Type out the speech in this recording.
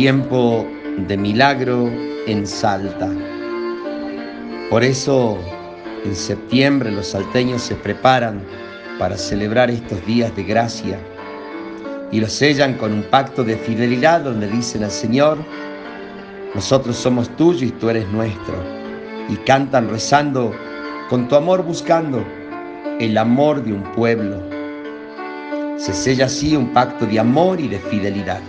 tiempo de milagro en Salta. Por eso en septiembre los salteños se preparan para celebrar estos días de gracia y los sellan con un pacto de fidelidad donde dicen al Señor, nosotros somos tuyos y tú eres nuestro. Y cantan rezando, con tu amor buscando el amor de un pueblo. Se sella así un pacto de amor y de fidelidad.